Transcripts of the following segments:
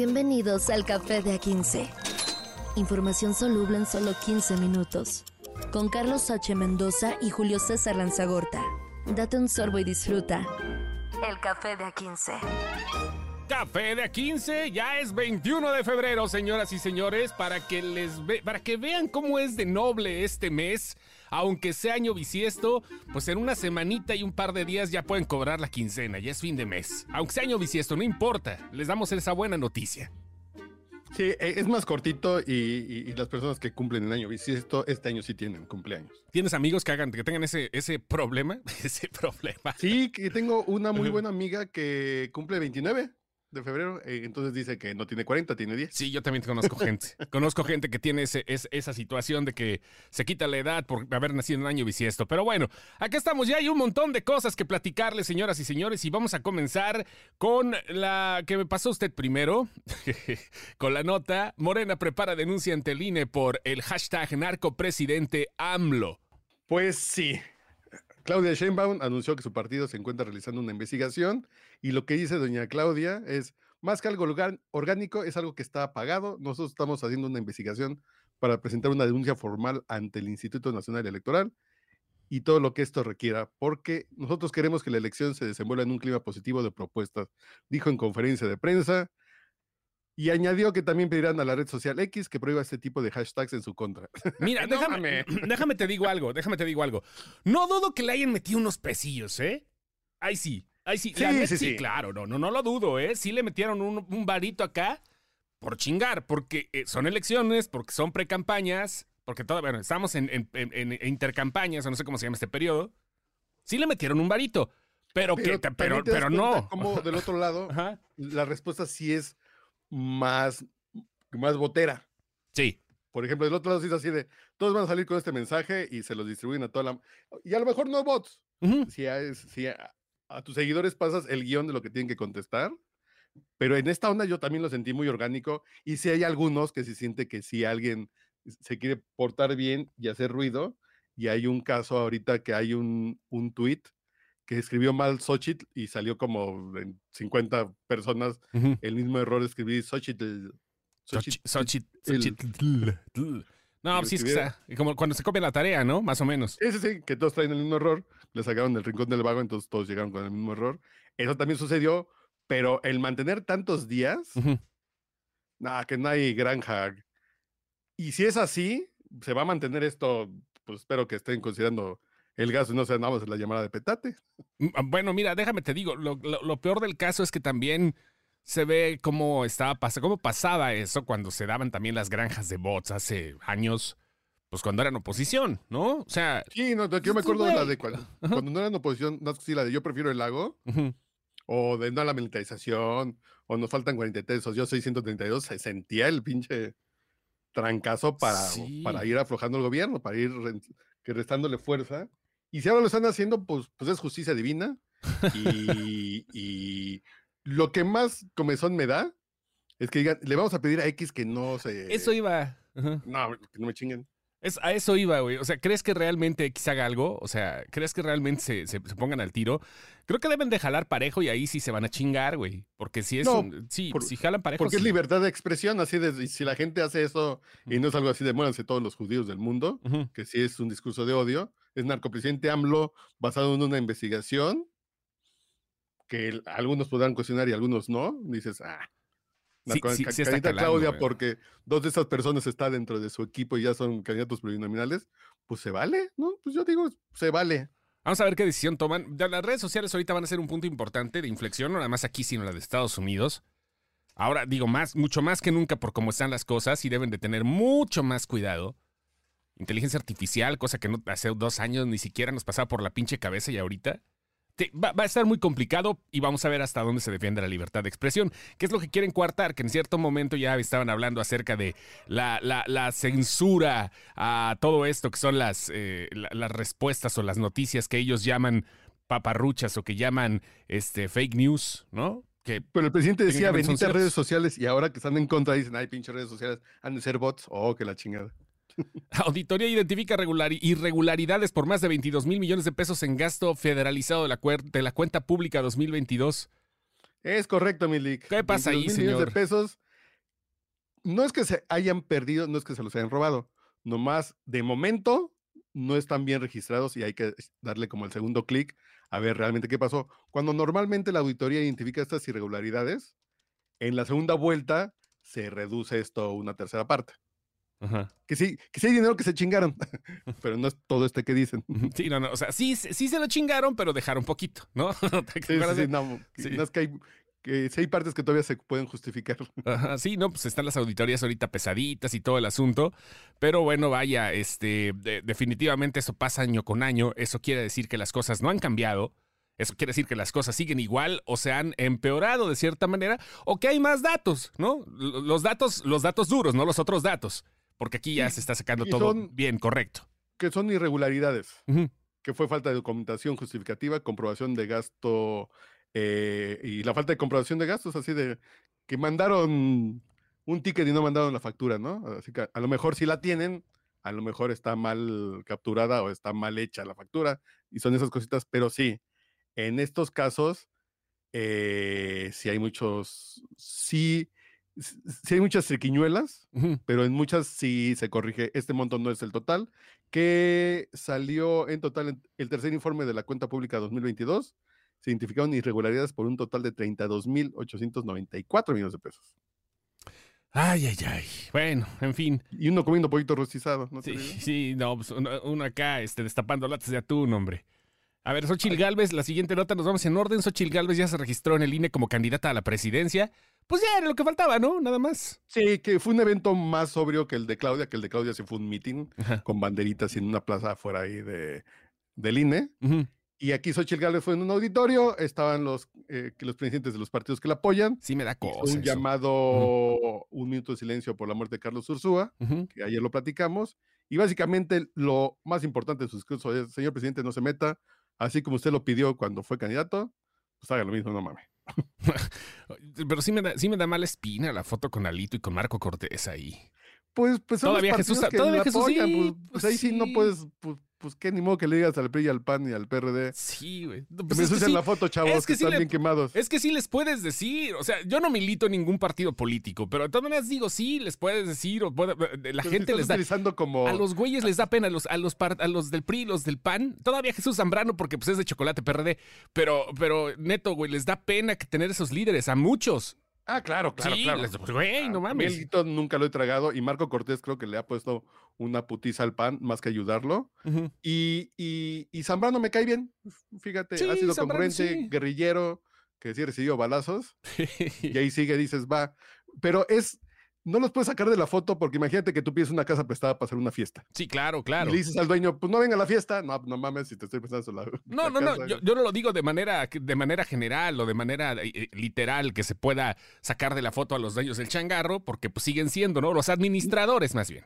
Bienvenidos al Café de A15. Información soluble en solo 15 minutos. Con Carlos H. Mendoza y Julio César Lanzagorta. Date un sorbo y disfruta. El Café de A15. Café de A15, ya es 21 de febrero, señoras y señores, para que les ve- para que vean cómo es de noble este mes, aunque sea año bisiesto, pues en una semanita y un par de días ya pueden cobrar la quincena, ya es fin de mes. Aunque sea año bisiesto, no importa, les damos esa buena noticia. Sí, eh, es más cortito y, y- y las personas que cumplen el año bisiesto, este año sí tienen cumpleaños. ¿Tienes amigos que hagan que tengan ese ese problema? Ese problema. Sí, que tengo una muy buena amiga que cumple 29 de febrero, eh, entonces dice que no tiene 40, tiene 10. Sí, yo también conozco gente. conozco gente que tiene ese, es- esa situación de que se quita la edad por haber nacido en un año bisiesto. Pero bueno, acá estamos ya. Hay un montón de cosas que platicarles, señoras y señores. Y vamos a comenzar con la que me pasó usted primero. con la nota. Morena prepara denuncia ante el INE por el hashtag narcopresidente AMLO. Pues sí. Claudia Sheinbaum anunció que su partido se encuentra realizando una investigación y lo que dice doña Claudia es, más que algo orgánico, es algo que está apagado. Nosotros estamos haciendo una investigación para presentar una denuncia formal ante el Instituto Nacional Electoral y todo lo que esto requiera, porque nosotros queremos que la elección se desenvuelva en un clima positivo de propuestas, dijo en conferencia de prensa. Y añadió que también pedirán a la red social X que prohíba este tipo de hashtags en su contra. Mira, No déjame, déjame te digo algo, déjame te digo algo. No dudo que le hayan metido unos pesillos, ¿eh? Ahí sí, ahí sí. la Sí, sí, sí. claro, no, no, no lo dudo, ¿eh? Sí le metieron un, un varito acá por chingar, porque eh, son elecciones, porque son precampañas, porque todavía, bueno, estamos en, en- en- en intercampañas, o no sé cómo se llama este periodo. Sí le metieron un varito, pero, que, pero, das pero cuenta no. Como del otro lado, la respuesta sí es más, más botera. Sí, Por ejemplo, del otro lado sí es así de, todos van a salir con este mensaje y se los distribuyen a toda la... Y a lo mejor no bots. Si, a, si a, a tus seguidores pasas el guion de lo que tienen que contestar, pero en esta onda yo también lo sentí muy orgánico y si hay algunos que se siente que si alguien se quiere portar bien y hacer ruido, y hay un caso ahorita que hay un, un tweet que escribió mal Xochitl y salió como en 50 personas Ujú. el mismo error de escribir Xochitl. Xochi- Xochitl. Xochi- Xochitl. No, pues sí, es que está- como cuando se copia la tarea, ¿no? Más o menos. Ese sí, que todos traen el mismo error, le sacaron del rincón del vago, entonces todos llegaron con el mismo error. Eso también sucedió, pero el mantener tantos días, Ujú. nada, que no hay granja. Y si es así, se va a mantener esto, pues espero que estén considerando el gasto y no sean nada más la llamada de petate. Ah, Bueno, mira, déjame te digo, lo, lo- lo peor del caso es que también se ve cómo estaba pas- cómo pasaba eso cuando se daban también las granjas de bots hace años, pues cuando eran oposición, ¿no? O sea, Sí, no, yo me Sí, acuerdo de la de cuando, cuando no eran oposición, no sé si la de yo prefiero el lago, o de no a la militarización, o nos faltan 43, o yo soy 132, se sentía el pinche trancazo para, Sí. para ir aflojando el gobierno, para ir re- que restándole fuerza. Y si ahora lo están haciendo, pues, pues es justicia divina. Y, y lo que más comezón me da es que digan, le vamos a pedir a X que no se... eso iba. ajá. No, que no me chinguen. Es, a eso iba, güey. O sea, ¿crees que realmente X haga algo? O sea, ¿crees que realmente se, se- se pongan al tiro? Creo que deben de jalar parejo y ahí sí se van a chingar, güey. Porque si es No, un- Sí, por- si jalan parejo. Porque es sí. libertad de expresión, así de, si la gente hace eso y no es algo así de muéranse todos los judíos del mundo, Ujú. que sí es un discurso de odio, es narcopresidente AMLO basado en una investigación que algunos podrán cuestionar y algunos no. Dices, ah, Sí, sí, sí está calando, Claudia, güey. porque dos de esas personas están dentro de su equipo y ya son candidatos plurinominales, pues se vale, ¿no? Pues yo digo, se vale. Vamos a ver qué decisión toman. Las redes sociales ahorita van a ser un punto importante de inflexión, no nada más aquí, sino la de Estados Unidos. Ahora digo más, mucho más que nunca por cómo están las cosas y deben de tener mucho más cuidado. Inteligencia artificial, cosa que no, hace dos años ni siquiera nos pasaba por la pinche cabeza y ahorita. te- va, va a estar muy complicado y vamos a ver hasta dónde se defiende la libertad de expresión, que es lo que quieren coartar, que en cierto momento ya estaban hablando acerca de la, la- la censura a todo esto que son las, eh, la- las respuestas o las noticias que ellos llaman paparruchas o que llaman este, fake news, ¿no? Que Pero el presidente decía benditas redes sociales y ahora que están en contra dicen, ay, pinche redes sociales, han de ser bots. Oh, que la chingada. Auditoría identifica regulari- irregularidades por más de 22 mil millones de pesos en gasto federalizado de la, de la cuenta pública 2022. Es correcto, Milik. ¿Qué pasa ahí, 22 mil millones señor? de pesos no es que se hayan perdido, no es que se los hayan robado, nomás de momento no están bien registrados y hay que darle como el segundo clic a ver realmente qué pasó. Cuando normalmente la auditoría identifica estas irregularidades, en la segunda vuelta se reduce esto a una tercera parte. Ajá. Que sí, que sí hay dinero que se chingaron, pero no es todo este que dicen. Sí, no, no. O sea, sí, sí se lo chingaron, pero dejaron poquito, ¿no? ¿Te Sí, no, no es que hay, que sí hay partes que todavía se pueden justificar. Ajá, sí, no, pues están las auditorías ahorita pesaditas y todo el asunto, pero bueno, vaya, este, de- definitivamente eso pasa año con año, eso quiere decir que las cosas no han cambiado, eso quiere decir que las cosas siguen igual o se han empeorado de cierta manera, o que hay más datos, ¿no? Los datos, los datos duros, no los otros datos, porque aquí ya se está sacando todo son- bien, correcto. Que son irregularidades. Que fue falta de documentación justificativa, comprobación de gasto eh, y la falta de comprobación de gastos, así de que mandaron un ticket y no mandaron la factura, ¿no? Así que a lo mejor si la tienen, a lo mejor está mal capturada o está mal hecha la factura y son esas cositas, pero sí, en estos casos, eh, sí hay muchos, sí, sí hay muchas triquiñuelas, pero en muchas sí se corrige. Este monto no es el total, que salió en total en el tercer informe de la cuenta pública 2022. Se identificaron irregularidades por un total de 32.894 millones de pesos. Ay, ay, ay. Bueno, en fin. Y uno comiendo pollito rostizado, ¿no? Sí, sí, no, pues uno, uno acá este, destapando latas de atún, hombre. A ver, Xochil Gálvez, la siguiente nota, nos vamos en orden. Xochil Gálvez ya se registró en el INE como candidata a la presidencia. Pues ya era lo que faltaba, ¿no? Nada más. Sí, que fue un evento más sobrio que el de Claudia, que el de Claudia sí fue un meeting Ajá. con banderitas en una plaza afuera ahí de, del INE. Ujú. Y aquí Xochitl Gálvez fue en un auditorio, estaban los, eh, los presidentes de los partidos que la apoyan. Sí me da cosa. un eso. llamado, un minuto de silencio por la muerte de Carlos Ursúa, Ujú. que ayer lo platicamos. Y básicamente lo más importante de su discurso es, señor presidente, no se meta, así como usted lo pidió cuando fue candidato, pues haga lo mismo, no mames. Pero sí me, da, sí me da mala espina la foto con Alito y con Marco Cortés ahí. Pues, pues son los Todavía Jesús- que todavía Jesús apoyan, sí, pues, pues ahí sí. no puedes, pues, pues qué ni modo que le digas al PRI y al PAN y al PRD. Sí, güey. No, pues me ensucian sí, la foto, chavos, es que, que sí están le- bien quemados. es que sí les puedes decir. O sea, yo no milito en ningún partido político, pero de todas maneras digo, sí, les puedes decir. O puede- la gente les da. utilizando como... A los güeyes les da pena, a los, a los, par- a los del PRI, los del PAN. Todavía Jesús Zambrano, porque pues es de chocolate PRD. Pero, pero neto, güey, les da pena que tener esos líderes, a muchos. Ah, claro, claro, sí, claro. les- güey, no A mí mames. nunca lo he tragado y Marco Cortés creo que le ha puesto una putiza al PAN más que ayudarlo. Y, y, y Zambrano me cae bien, fíjate, ha sido Zambrano, congruente, sí. guerrillero, que sí recibió balazos, y ahí sigue, dices, va. Pero es, no los puedes sacar de la foto porque imagínate que tú pides una casa prestada para hacer una fiesta. sí, claro, claro. Y le dices al dueño, pues no venga a la fiesta. No, no mames, si te estoy prestando la. No, la no, no, casa. yo, yo no lo digo de manera, de manera general o de manera eh, eh, literal que se pueda sacar de la foto a los dueños del changarro, porque pues siguen siendo, ¿no? Los administradores más bien.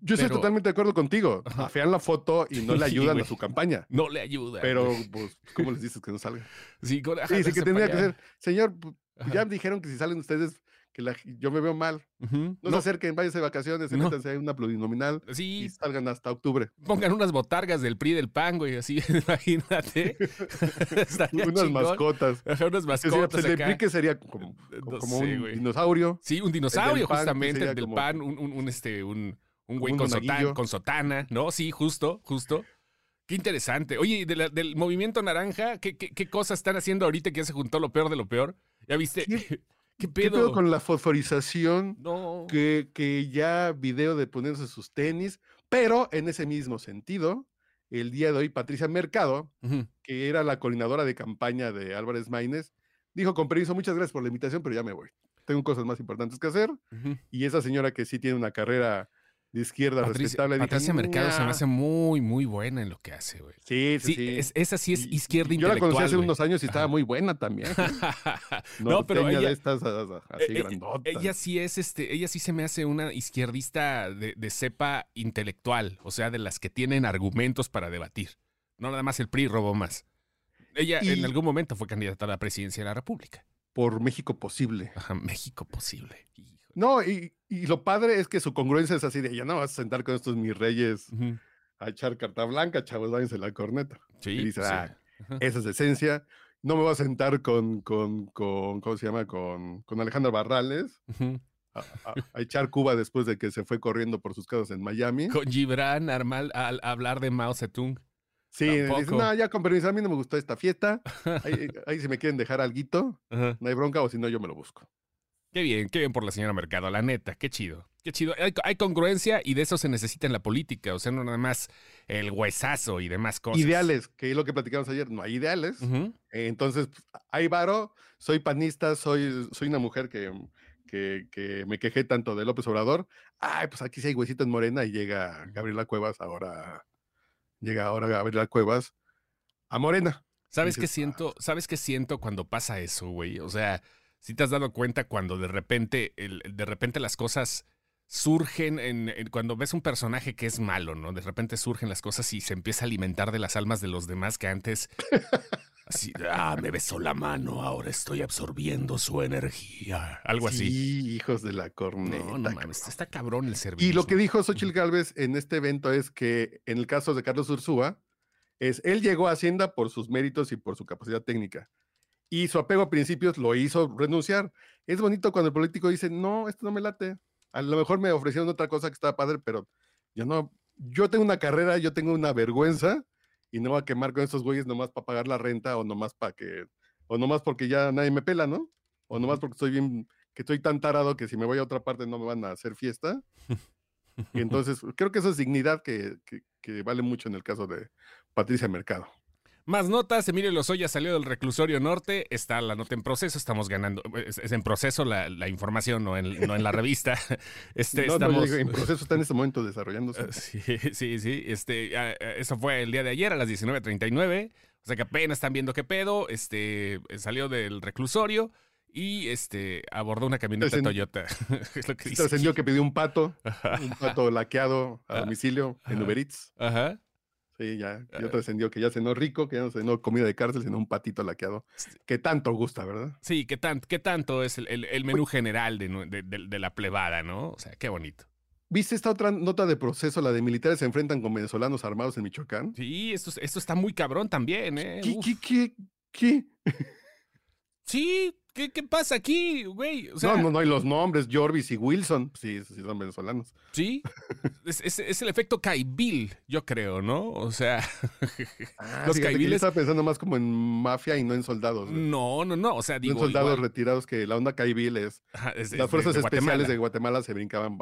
Yo estoy pero- totalmente de acuerdo contigo. Afean la foto y no le Sí, ayudan a güey. su campaña. No le ayuda. Pero, pues, ¿cómo les dices que no salga? Sí, con- ajá, Sí, sí, que tendría que ser. Señor, Ajá. ya dijeron que si salen ustedes, que la- yo me veo mal. No, No, se acerquen, váyanse de vacaciones, No. métanse ahí una plurinominal y sí, salgan hasta octubre. pongan unas botargas del PRI del PAN, güey, así, imagínate. Unas chingón. mascotas. Ajá, unas Que sería, mascotas pues, el acá. implique sería como, como sé, un dinosaurio. Sí, un dinosaurio, que justamente, el del como- pan, un, un, un, este, un, un güey con, sotana, monaguillo. con sotana, ¿no? Sí, justo, justo. Qué interesante. Oye, y de la- del movimiento naranja, ¿qué, qué, qué cosas están haciendo ahorita que ya se juntó lo peor de lo peor? ¿Ya viste? ¿Qué- ¿Qué, ¿Qué pedo? con la fosforización? No. que, que ya video de ponerse sus tenis, pero en ese mismo sentido, el día de hoy Patricia Mercado, que era la coordinadora de campaña de Álvarez Maínez, dijo con permiso, muchas gracias por la invitación, pero ya me voy. Tengo cosas más importantes que hacer. Y esa señora que sí tiene una carrera de izquierda Patricia, respetable. dije, Patricia Mercado se me hace muy, muy buena en lo que hace, güey. Sí, sí, Sí, sí. es- esa sí es Y- izquierda Yo la conocí intelectual. hace unos años y estaba Ajá. muy buena también. No, pero Norteña ella- de estas así Eh, eh, grandotas. Ella sí es este, ella sí se me hace una izquierdista de, de cepa intelectual, o sea, de las que tienen argumentos para debatir. No nada más el PRI robó más. Ella en Y- algún momento fue candidata a la presidencia de la República. Por México posible. Ajá, México posible. Híjole. No, y, y lo padre es que su congruencia es así de, ya no vas a sentar con estos mis reyes a echar carta blanca, chavos, váyanse la corneta. Sí, Y dice, sí. "Ah. Esa es esencia. No me voy a sentar con, con, con ¿cómo se llama? Con, con Alejandra Barrales a, a- a echar Cuba después de que se fue corriendo por sus casas en Miami. Con Gibran Armal al hablar de Mao Zedong. Sí, dice, no, ya con permiso, a mí no me gustó esta fiesta. Ahí, ahí si me quieren dejar alguito, Ajá. no hay bronca, o si no, yo me lo busco. Qué bien, qué bien por la señora Mercado, la neta, qué chido. Qué chido. Hay, hay congruencia y de eso se necesita en la política. O sea, no nada más el huesazo y demás cosas. Ideales, que es lo que platicamos ayer, no hay ideales. Entonces, pues, hay varo, soy panista, soy, soy una mujer que, que, que me quejé tanto de López Obrador. Ay, pues aquí sí hay huesito en Morena y llega Gabriela Cuevas ahora, llega ahora Gabriela Cuevas a Morena. ¿Sabes qué "Ah". siento? ¿Sabes qué siento cuando pasa eso, güey? O sea, si te has dado cuenta cuando de repente, el- de repente las cosas surgen en, en- cuando ves un personaje que es malo, ¿no? De repente surgen las cosas y se empieza a alimentar de las almas de los demás que antes así, ah, me besó la mano, ahora estoy absorbiendo su energía, algo así. Sí, hijos de la corneta. No, no mames, está cabrón el servicio. Y lo que dijo Xochitl Gálvez en este evento es que en el caso de Carlos Ursúa, es él llegó a Hacienda por sus méritos y por su capacidad técnica. Y su apego a principios lo hizo renunciar. Es bonito cuando el político dice, no, esto no me late. A lo mejor me ofrecieron otra cosa que estaba padre, pero yo no, yo tengo una carrera, yo tengo una vergüenza y no voy a quemar con estos güeyes nomás para pagar la renta o nomás para que, o nomás porque ya nadie me pela, ¿no? O nomás porque estoy bien, que estoy tan tarado que si me voy a otra parte no me van a hacer fiesta. Y entonces creo que eso es dignidad que, que- que vale mucho en el caso de Patricia Mercado. Más notas, Emilio Lozoya salió del reclusorio norte, está la nota en proceso, estamos ganando, es, es en proceso la, la información, no en, no en la revista. Este, No, no, estamos, en proceso está en este momento desarrollándose. Eh, Sí, sí, sí. Este, eso fue el día de ayer a las 19.39. O sea que apenas están viendo qué pedo. Este, salió del reclusorio y este, abordó una camioneta Trascend- Toyota. es lo que. Trascendió que pidió un pato, un pato laqueado a Ah, domicilio en. Uber Eats. Ajá. Sí, ya, ya trascendió que ya cenó rico, que ya no cenó comida de cárcel, sino un patito laqueado. Que tanto gusta, ¿verdad? Sí, ¿qué, tan, qué tanto es el, el- el menú general de, de- de- de la plebada, no? O sea, qué bonito. ¿Viste esta otra nota de proceso, la de militares se enfrentan con venezolanos armados en Michoacán? Sí, esto, es- esto está muy cabrón también, ¿eh? ¿Qué, qué, qué, qué? Sí, ¿qué, qué pasa aquí, güey? O sea, no, no, no hay los nombres, Jorvis y Wilson. Sí, sí, son venezolanos. Sí, es, es- es el efecto Caibil, yo creo, ¿no? O sea, Ah, Los yo caibiles- estaba pensando más como en mafia y no en soldados. güey. no, no, no, o sea, No digo, en soldados igual- retirados que la onda caibil es Ajá, las fuerzas de especiales Guatemala. de Guatemala se brincaban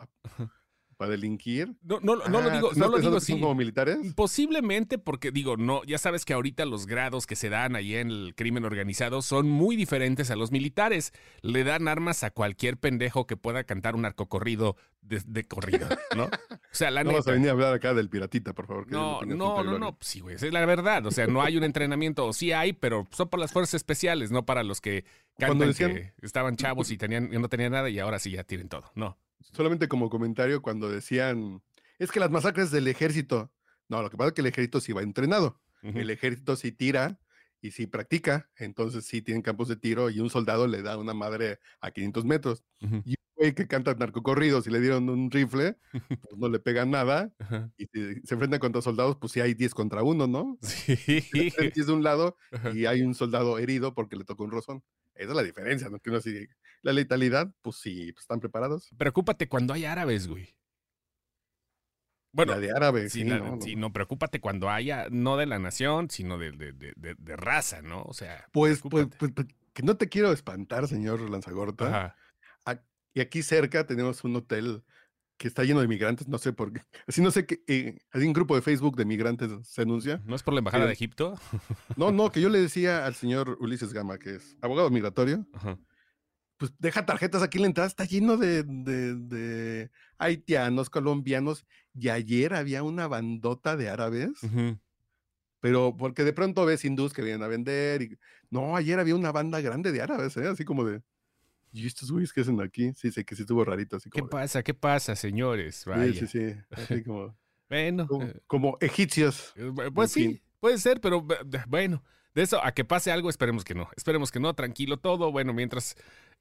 para delinquir. No, no, no lo Ah, digo, ¿tú no lo digo pensando que así. como militares? Posiblemente porque digo, no, ya sabes que ahorita los grados que se dan ahí en el crimen organizado son muy diferentes a los militares. Le dan armas a cualquier pendejo que pueda cantar un narcocorrido de, de corrido, ¿no? O sea, la No vas a neta. venir a hablar acá del piratita, por favor. que No, no, no, no, sí, güey, esa es la verdad. O sea, no hay un entrenamiento, o sí hay, pero son para las fuerzas especiales, no para los que cantan decían- que estaban chavos y tenían, y no tenían nada y ahora sí ya tienen todo. No. Solamente como comentario cuando decían, es que las masacres del ejército. No, lo que pasa es que el ejército sí va entrenado. El ejército sí tira y sí practica. Entonces sí tienen campos de tiro y un soldado le da una madre a 500 metros. Y un güey que canta narcocorridos y le dieron un rifle, pues no le pegan nada. Y si se enfrentan contra soldados, pues sí hay 10 contra uno, ¿no? Sí. 10 de un lado y hay un soldado herido porque le tocó un rozón. Esa es la diferencia, ¿no? Que uno así, la letalidad, pues sí, pues están preparados. Preocúpate cuando hay árabes, güey. Bueno, la de árabe, sí, sí, la- no, sí, no, preocúpate cuando haya, no de la nación, sino de, de- de- de- raza, ¿no? O sea, Pues, pues, pues, pues, que no te quiero espantar, señor Lanzagorta. Ajá. Y aquí cerca tenemos un hotel que está lleno de migrantes, no sé por qué. Así no sé qué, eh, hay un grupo de Facebook de migrantes se anuncia. ¿No es por la embajada de Egipto? No, no, que yo le decía al señor Ulises Gama, que es abogado migratorio, Ajá. Pues deja tarjetas aquí en la entrada, está lleno de, de- de haitianos, colombianos, y ayer había una bandota de árabes, Ujú. pero porque de pronto ves hindús que vienen a vender, y no, ayer había una banda grande de árabes, ¿eh? así como de, ¿y estos güeyes qué hacen aquí? Sí, sé que sí estuvo rarito, así ¿Qué como de, pasa? ¿Qué pasa, señores? sí, Vaya. sí, sí, así como, Bueno, como, eh, como egipcios. eh, pues sí, fin. puede ser, pero bueno, de eso a que pase algo, esperemos que no. Esperemos que no, tranquilo todo. Bueno, mientras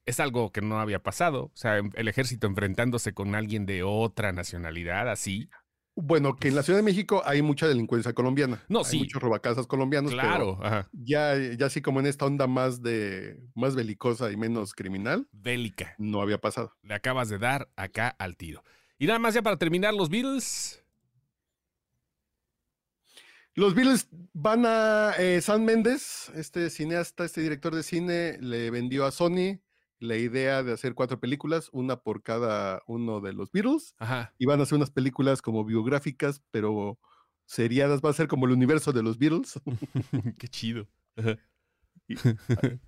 es algo que no había pasado. O sea, em- el ejército enfrentándose con alguien de otra nacionalidad, así. Bueno, que en la Ciudad de México hay mucha delincuencia colombiana. No, hay sí. muchos robacasas colombianos. pero Claro, ajá. ya, ya así como en esta onda más de más belicosa y menos criminal, Bélica. no había pasado. Le acabas de dar acá al tiro. Y nada más ya para terminar, los Beatles. Los Beatles van a eh, San Méndez, este cineasta, este director de cine, le vendió a Sony la idea de hacer cuatro películas, una por cada uno de los Beatles, Ajá. y van a hacer unas películas como biográficas, pero seriadas, va a ser como el universo de los Beatles, Qué chido.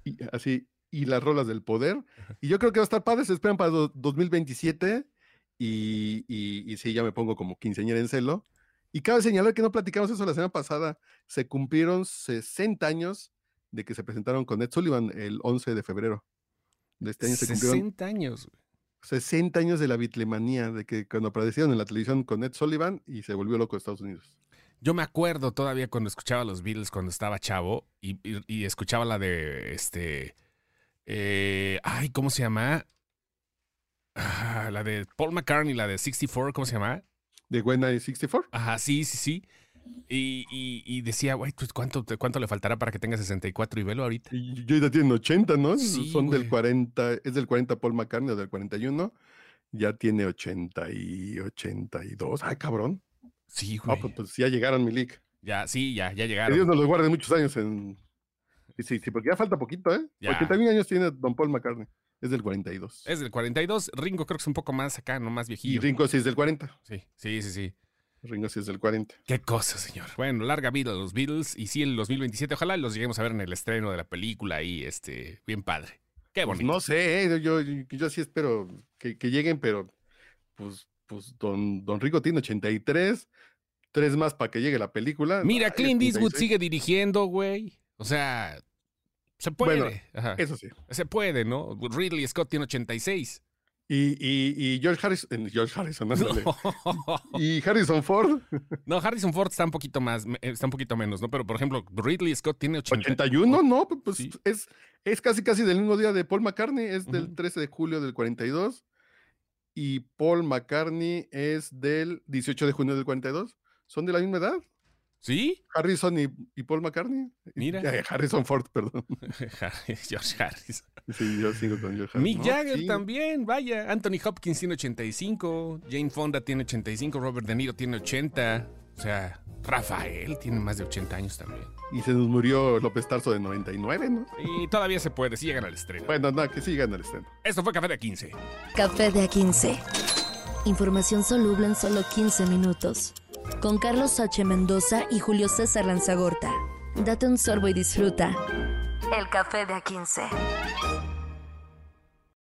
Y así, y las rolas del poder. Y yo creo que va a estar padre, se esperan para do- 2027, y, y, y sí, ya me pongo como quinceañera en celo. Y cabe señalar que no platicamos eso la semana pasada, se cumplieron 60 años de que se presentaron con Ed Sullivan el 11 de febrero. De este año se cumplieron 60 años. güey. 60 años de la bitlemanía, de que cuando aparecieron en la televisión con Ed Sullivan y se volvió loco Estados Unidos. Yo me acuerdo todavía cuando escuchaba los Beatles cuando estaba chavo y, y- y escuchaba la de este. eh, ay, ¿cómo se llama? Ah, la de Paul McCartney, la de 64, ¿cómo se llama? De When I 64. Ajá, sí, sí, sí. Y, y- y decía, güey, pues ¿cuánto, ¿cuánto le faltará para que tenga 64 y velo ahorita? Y yo ya tienen 80, ¿no? Sí, Son güey. del 40, es del 40 Paul McCartney o del 41. Ya tiene 80 y 82. Ay, cabrón. Sí, Ah, güey. pues, pues ya llegaron, Milik. Ya, sí, ya, ya Que Dios llegaron. nos los guarde muchos años en. Sí, sí, sí, porque ya falta poquito, ¿eh? Ya. 81 años tiene Don Paul McCartney. Es del 42. Es del 42. Ringo creo que es un poco más acá, no más y viejillo. Ringo sí es del 40. Sí, sí, sí, sí. Ringo sí es del 40. Qué cosa, señor. Bueno, larga vida a los Beatles. Y sí, en el 2027, ojalá los lleguemos a ver en el estreno de la película ahí, este, bien padre. Qué Pues bonito. no sé, ¿eh? yo, yo, yo sí espero que, que lleguen, pero pues, pues don, don Rico tiene 83, tres más para que llegue la película. Mira, Clint Eastwood 36. sigue dirigiendo, güey. O sea, se puede. Bueno, Ajá. Eso sí. Se puede, ¿no? Ridley Scott tiene 86. Y, y, y George Harrison, eh, George Harrison, ándale. Y Harrison Ford, No, Harrison Ford está un poquito más, me- está un poquito menos, ¿no? Pero, por ejemplo, Ridley Scott tiene 80. 81, ¿no? Pues Sí. es, es casi casi del mismo día de Paul McCartney, es del Ujú. 13 de julio del 42. Y Paul McCartney es del 18 de junio del 42. ¿Son de la misma edad? ¿Sí? Harrison y, y Paul McCartney. Mira. Eh, Harrison Ford, perdón. George Harris. Sí, yo sigo con George Mick Harrison. No, Jagger sí. también, vaya. Anthony Hopkins tiene 85. Jane Fonda tiene 85. Robert De Niro tiene 80. O sea, Rafael tiene más de 80 años también. Y se nos murió López Tarso de 99, ¿no? Y todavía se puede, si llegan al estreno. Bueno, nada, que sigan el estreno. Esto fue Café de 15. Café de A15. Información soluble en solo 15 minutos. Con Carlos H. Mendoza y Julio César Lanzagorta. Date un sorbo y disfruta. El café de A15.